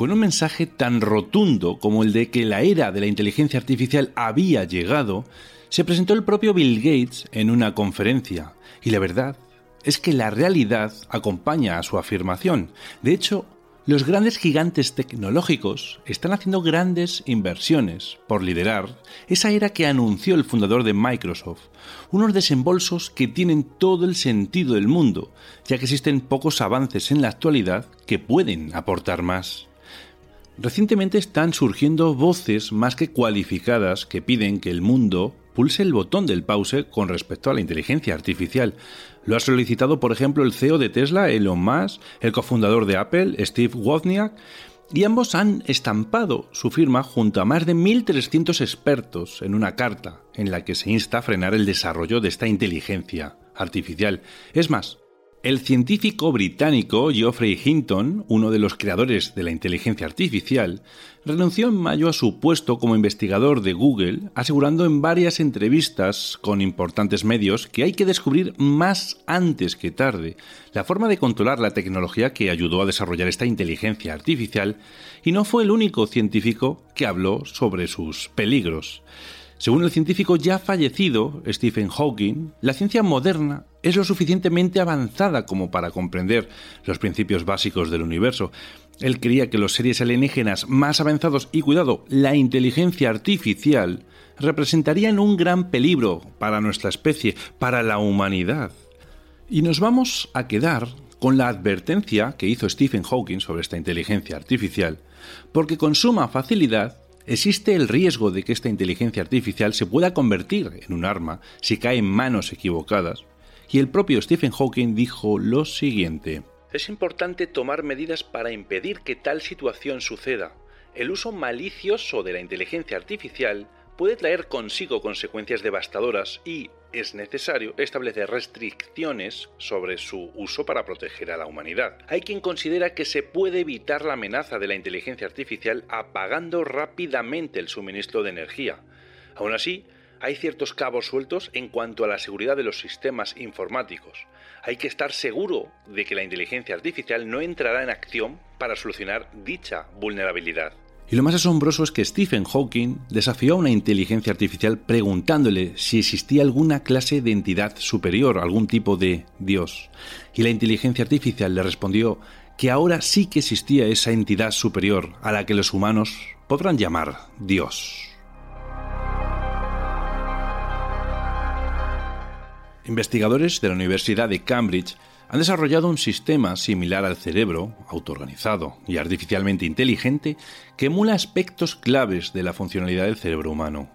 Con un mensaje tan rotundo como el de que la era de la inteligencia artificial había llegado, se presentó el propio Bill Gates en una conferencia. Y la verdad es que la realidad acompaña a su afirmación. De hecho, los grandes gigantes tecnológicos están haciendo grandes inversiones por liderar esa era que anunció el fundador de Microsoft, unos desembolsos que tienen todo el sentido del mundo, ya que existen pocos avances en la actualidad que pueden aportar más. Recientemente están surgiendo voces más que cualificadas que piden que el mundo pulse el botón del pause con respecto a la inteligencia artificial. Lo ha solicitado, por ejemplo, el CEO de Tesla, Elon Musk, el cofundador de Apple, Steve Wozniak, y ambos han estampado su firma junto a más de 1.300 expertos en una carta en la que se insta a frenar el desarrollo de esta inteligencia artificial. Es más, el científico británico Geoffrey Hinton, uno de los creadores de la inteligencia artificial, renunció en mayo a su puesto como investigador de Google, asegurando en varias entrevistas con importantes medios que hay que descubrir más antes que tarde la forma de controlar la tecnología que ayudó a desarrollar esta inteligencia artificial, y no fue el único científico que habló sobre sus peligros. Según el científico ya fallecido Stephen Hawking, la ciencia moderna es lo suficientemente avanzada como para comprender los principios básicos del universo. Él creía que los seres alienígenas más avanzados y cuidado, la inteligencia artificial, representarían un gran peligro para nuestra especie, para la humanidad. Y nos vamos a quedar con la advertencia que hizo Stephen Hawking sobre esta inteligencia artificial, porque con suma facilidad Existe el riesgo de que esta inteligencia artificial se pueda convertir en un arma si cae en manos equivocadas, y el propio Stephen Hawking dijo lo siguiente. Es importante tomar medidas para impedir que tal situación suceda. El uso malicioso de la inteligencia artificial puede traer consigo consecuencias devastadoras y es necesario establecer restricciones sobre su uso para proteger a la humanidad. Hay quien considera que se puede evitar la amenaza de la inteligencia artificial apagando rápidamente el suministro de energía. Aún así, hay ciertos cabos sueltos en cuanto a la seguridad de los sistemas informáticos. Hay que estar seguro de que la inteligencia artificial no entrará en acción para solucionar dicha vulnerabilidad. Y lo más asombroso es que Stephen Hawking desafió a una inteligencia artificial preguntándole si existía alguna clase de entidad superior, algún tipo de Dios. Y la inteligencia artificial le respondió que ahora sí que existía esa entidad superior a la que los humanos podrán llamar Dios. Investigadores de la Universidad de Cambridge han desarrollado un sistema similar al cerebro, autoorganizado y artificialmente inteligente, que emula aspectos claves de la funcionalidad del cerebro humano.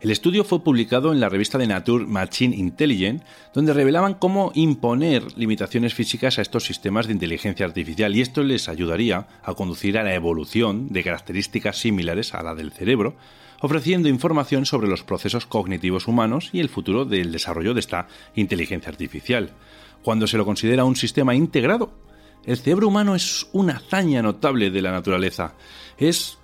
El estudio fue publicado en la revista de Nature Machine Intelligence, donde revelaban cómo imponer limitaciones físicas a estos sistemas de inteligencia artificial y esto les ayudaría a conducir a la evolución de características similares a la del cerebro, ofreciendo información sobre los procesos cognitivos humanos y el futuro del desarrollo de esta inteligencia artificial cuando se lo considera un sistema integrado. El cerebro humano es una hazaña notable de la naturaleza. Es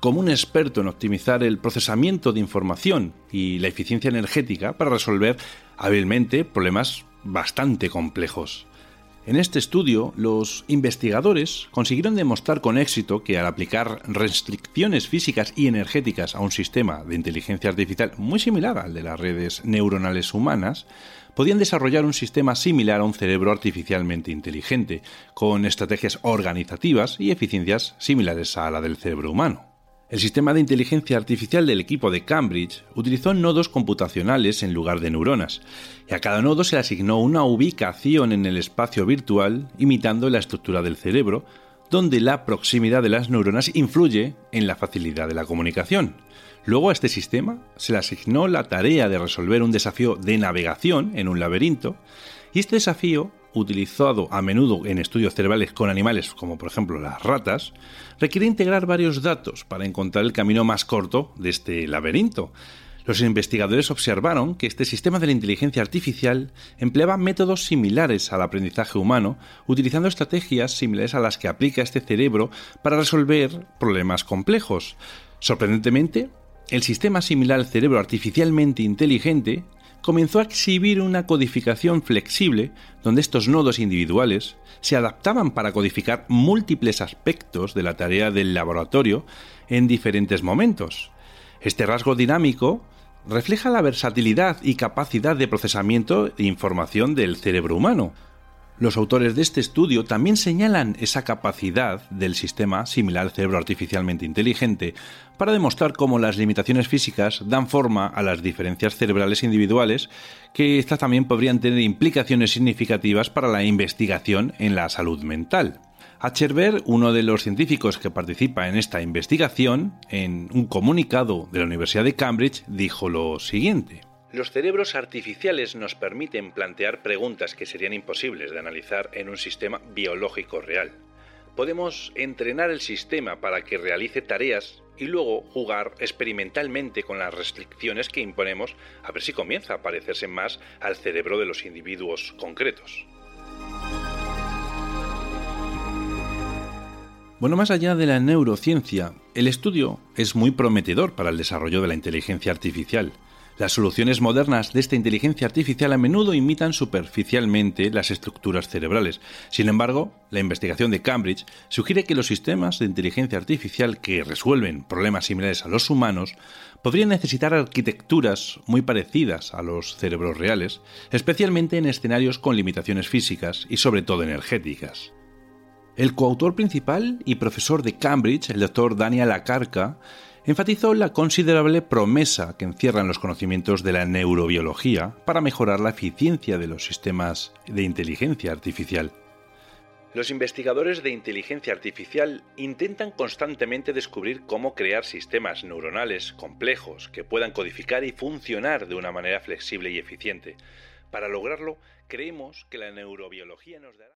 como un experto en optimizar el procesamiento de información y la eficiencia energética para resolver hábilmente problemas bastante complejos. En este estudio, los investigadores consiguieron demostrar con éxito que al aplicar restricciones físicas y energéticas a un sistema de inteligencia artificial muy similar al de las redes neuronales humanas, podían desarrollar un sistema similar a un cerebro artificialmente inteligente, con estrategias organizativas y eficiencias similares a la del cerebro humano. El sistema de inteligencia artificial del equipo de Cambridge utilizó nodos computacionales en lugar de neuronas, y a cada nodo se le asignó una ubicación en el espacio virtual imitando la estructura del cerebro, donde la proximidad de las neuronas influye en la facilidad de la comunicación. Luego a este sistema se le asignó la tarea de resolver un desafío de navegación en un laberinto, y este desafío, utilizado a menudo en estudios cerebrales con animales como por ejemplo las ratas, requiere integrar varios datos para encontrar el camino más corto de este laberinto, los investigadores observaron que este sistema de la inteligencia artificial empleaba métodos similares al aprendizaje humano, utilizando estrategias similares a las que aplica este cerebro para resolver problemas complejos. Sorprendentemente, el sistema similar al cerebro artificialmente inteligente comenzó a exhibir una codificación flexible donde estos nodos individuales se adaptaban para codificar múltiples aspectos de la tarea del laboratorio en diferentes momentos. Este rasgo dinámico refleja la versatilidad y capacidad de procesamiento de información del cerebro humano. Los autores de este estudio también señalan esa capacidad del sistema similar al cerebro artificialmente inteligente para demostrar cómo las limitaciones físicas dan forma a las diferencias cerebrales individuales, que estas también podrían tener implicaciones significativas para la investigación en la salud mental. Acherberg, uno de los científicos que participa en esta investigación, en un comunicado de la Universidad de Cambridge, dijo lo siguiente. Los cerebros artificiales nos permiten plantear preguntas que serían imposibles de analizar en un sistema biológico real. Podemos entrenar el sistema para que realice tareas y luego jugar experimentalmente con las restricciones que imponemos a ver si comienza a parecerse más al cerebro de los individuos concretos. Bueno, más allá de la neurociencia, el estudio es muy prometedor para el desarrollo de la inteligencia artificial. Las soluciones modernas de esta inteligencia artificial a menudo imitan superficialmente las estructuras cerebrales. Sin embargo, la investigación de Cambridge sugiere que los sistemas de inteligencia artificial que resuelven problemas similares a los humanos podrían necesitar arquitecturas muy parecidas a los cerebros reales, especialmente en escenarios con limitaciones físicas y sobre todo energéticas. El coautor principal y profesor de Cambridge, el doctor Daniel Acarca, enfatizó la considerable promesa que encierran los conocimientos de la neurobiología para mejorar la eficiencia de los sistemas de inteligencia artificial. Los investigadores de inteligencia artificial intentan constantemente descubrir cómo crear sistemas neuronales complejos que puedan codificar y funcionar de una manera flexible y eficiente. Para lograrlo, creemos que la neurobiología nos dará